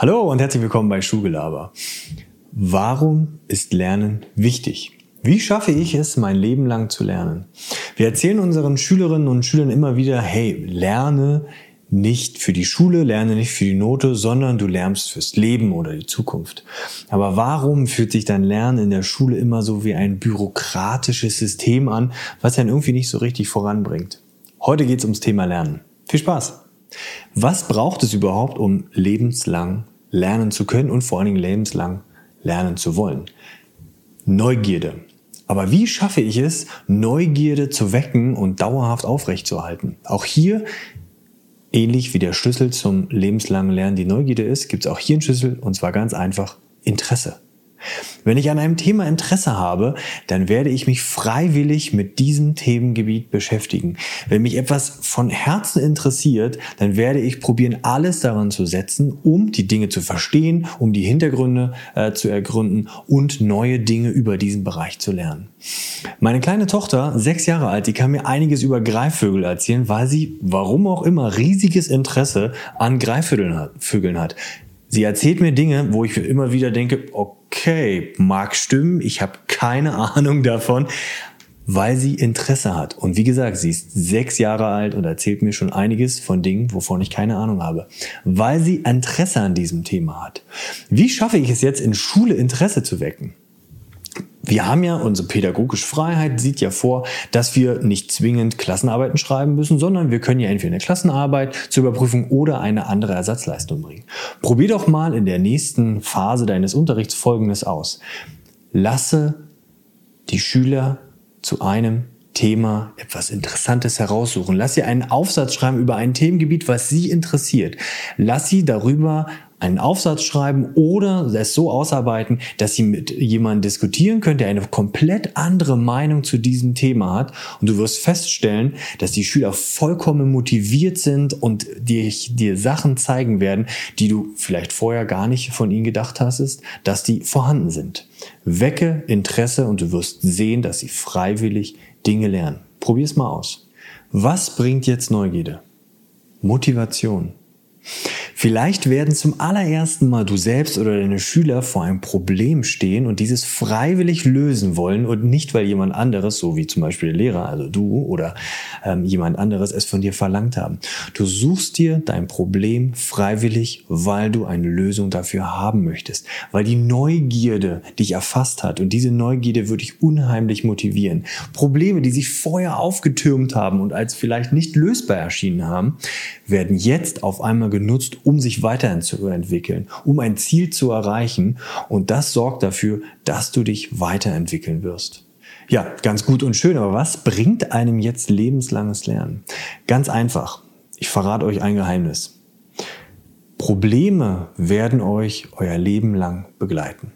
Hallo und herzlich willkommen bei Schulgelaber. Warum ist Lernen wichtig? Wie schaffe ich es, mein Leben lang zu lernen? Wir erzählen unseren Schülerinnen und Schülern immer wieder, hey, lerne nicht für die Schule, lerne nicht für die Note, sondern du lernst fürs Leben oder die Zukunft. Aber warum fühlt sich dein Lernen in der Schule immer so wie ein bürokratisches System an, was dann irgendwie nicht so richtig voranbringt? Heute geht es ums Thema Lernen. Viel Spaß! Was braucht es überhaupt, um lebenslang lernen zu können und vor allen Dingen lebenslang lernen zu wollen? Neugierde. Aber wie schaffe ich es, Neugierde zu wecken und dauerhaft aufrechtzuerhalten? Auch hier, ähnlich wie der Schlüssel zum lebenslangen Lernen die Neugierde ist, gibt es auch hier einen Schlüssel und zwar ganz einfach Interesse. Wenn ich an einem Thema Interesse habe, dann werde ich mich freiwillig mit diesem Themengebiet beschäftigen. Wenn mich etwas von Herzen interessiert, dann werde ich probieren, alles daran zu setzen, um die Dinge zu verstehen, um die Hintergründe äh, zu ergründen und neue Dinge über diesen Bereich zu lernen. Meine kleine Tochter, sechs Jahre alt, die kann mir einiges über Greifvögel erzählen, weil sie, warum auch immer, riesiges Interesse an Greifvögeln hat. Sie erzählt mir Dinge, wo ich immer wieder denke, okay, mag stimmen, ich habe keine Ahnung davon, weil sie Interesse hat. Und wie gesagt, sie ist sechs Jahre alt und erzählt mir schon einiges von Dingen, wovon ich keine Ahnung habe, weil sie Interesse an diesem Thema hat. Wie schaffe ich es jetzt in Schule Interesse zu wecken? Wir haben ja, unsere pädagogische Freiheit sieht ja vor, dass wir nicht zwingend Klassenarbeiten schreiben müssen, sondern wir können ja entweder eine Klassenarbeit zur Überprüfung oder eine andere Ersatzleistung bringen. Probier doch mal in der nächsten Phase deines Unterrichts Folgendes aus. Lasse die Schüler zu einem Thema etwas Interessantes heraussuchen. Lass sie einen Aufsatz schreiben über ein Themengebiet, was sie interessiert. Lass sie darüber einen Aufsatz schreiben oder es so ausarbeiten, dass sie mit jemandem diskutieren können, der eine komplett andere Meinung zu diesem Thema hat. Und du wirst feststellen, dass die Schüler vollkommen motiviert sind und dir, dir Sachen zeigen werden, die du vielleicht vorher gar nicht von ihnen gedacht hast, dass die vorhanden sind. Wecke Interesse und du wirst sehen, dass sie freiwillig Dinge lernen. Probier es mal aus. Was bringt jetzt Neugierde? Motivation. Vielleicht werden zum allerersten Mal du selbst oder deine Schüler vor einem Problem stehen und dieses freiwillig lösen wollen und nicht, weil jemand anderes, so wie zum Beispiel der Lehrer, also du oder ähm, jemand anderes es von dir verlangt haben. Du suchst dir dein Problem freiwillig, weil du eine Lösung dafür haben möchtest, weil die Neugierde dich erfasst hat und diese Neugierde würde dich unheimlich motivieren. Probleme, die sich vorher aufgetürmt haben und als vielleicht nicht lösbar erschienen haben, werden jetzt auf einmal genutzt, um sich weiterzuentwickeln, um ein Ziel zu erreichen. Und das sorgt dafür, dass du dich weiterentwickeln wirst. Ja, ganz gut und schön, aber was bringt einem jetzt lebenslanges Lernen? Ganz einfach. Ich verrate euch ein Geheimnis. Probleme werden euch euer Leben lang begleiten.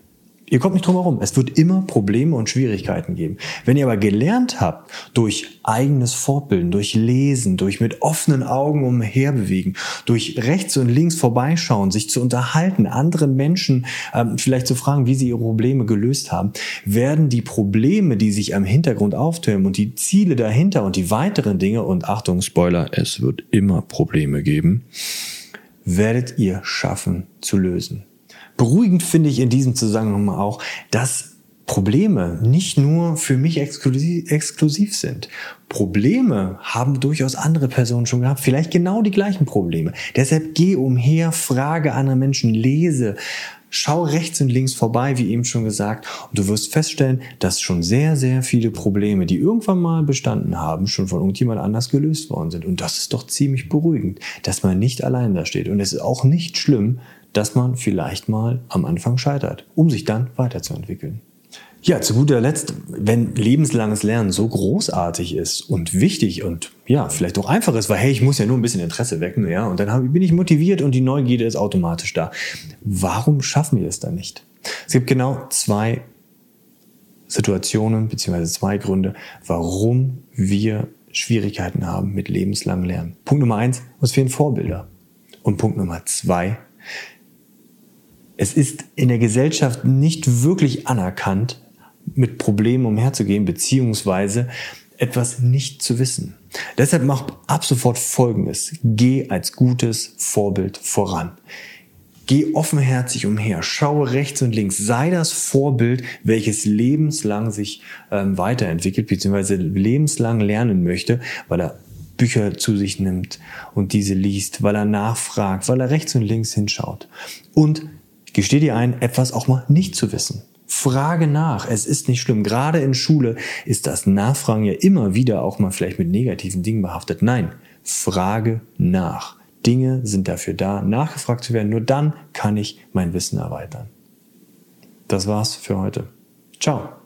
Ihr kommt nicht drum herum. Es wird immer Probleme und Schwierigkeiten geben. Wenn ihr aber gelernt habt, durch eigenes Fortbilden, durch Lesen, durch mit offenen Augen umherbewegen, durch rechts und links vorbeischauen, sich zu unterhalten, anderen Menschen ähm, vielleicht zu fragen, wie sie ihre Probleme gelöst haben, werden die Probleme, die sich am Hintergrund auftürmen und die Ziele dahinter und die weiteren Dinge und Achtung, Spoiler, es wird immer Probleme geben, werdet ihr schaffen zu lösen. Beruhigend finde ich in diesem Zusammenhang auch, dass Probleme nicht nur für mich exklusiv, exklusiv sind. Probleme haben durchaus andere Personen schon gehabt, vielleicht genau die gleichen Probleme. Deshalb geh umher, frage andere Menschen, lese, schau rechts und links vorbei, wie eben schon gesagt, und du wirst feststellen, dass schon sehr, sehr viele Probleme, die irgendwann mal bestanden haben, schon von irgendjemand anders gelöst worden sind. Und das ist doch ziemlich beruhigend, dass man nicht allein da steht. Und es ist auch nicht schlimm, dass man vielleicht mal am Anfang scheitert, um sich dann weiterzuentwickeln. Ja, zu guter Letzt, wenn lebenslanges Lernen so großartig ist und wichtig und ja, vielleicht auch einfach ist, weil hey, ich muss ja nur ein bisschen Interesse wecken, ja, und dann bin ich motiviert und die Neugierde ist automatisch da. Warum schaffen wir es dann nicht? Es gibt genau zwei Situationen beziehungsweise zwei Gründe, warum wir Schwierigkeiten haben mit lebenslangem Lernen. Punkt Nummer eins, uns fehlen Vorbilder. Und Punkt Nummer zwei, es ist in der Gesellschaft nicht wirklich anerkannt, mit Problemen umherzugehen, beziehungsweise etwas nicht zu wissen. Deshalb mach ab sofort Folgendes. Geh als gutes Vorbild voran. Geh offenherzig umher, schaue rechts und links, sei das Vorbild, welches lebenslang sich ähm, weiterentwickelt, beziehungsweise lebenslang lernen möchte, weil er Bücher zu sich nimmt und diese liest, weil er nachfragt, weil er rechts und links hinschaut. Und gesteh dir ein, etwas auch mal nicht zu wissen. Frage nach. Es ist nicht schlimm. Gerade in Schule ist das Nachfragen ja immer wieder auch mal vielleicht mit negativen Dingen behaftet. Nein, frage nach. Dinge sind dafür da, nachgefragt zu werden. Nur dann kann ich mein Wissen erweitern. Das war's für heute. Ciao.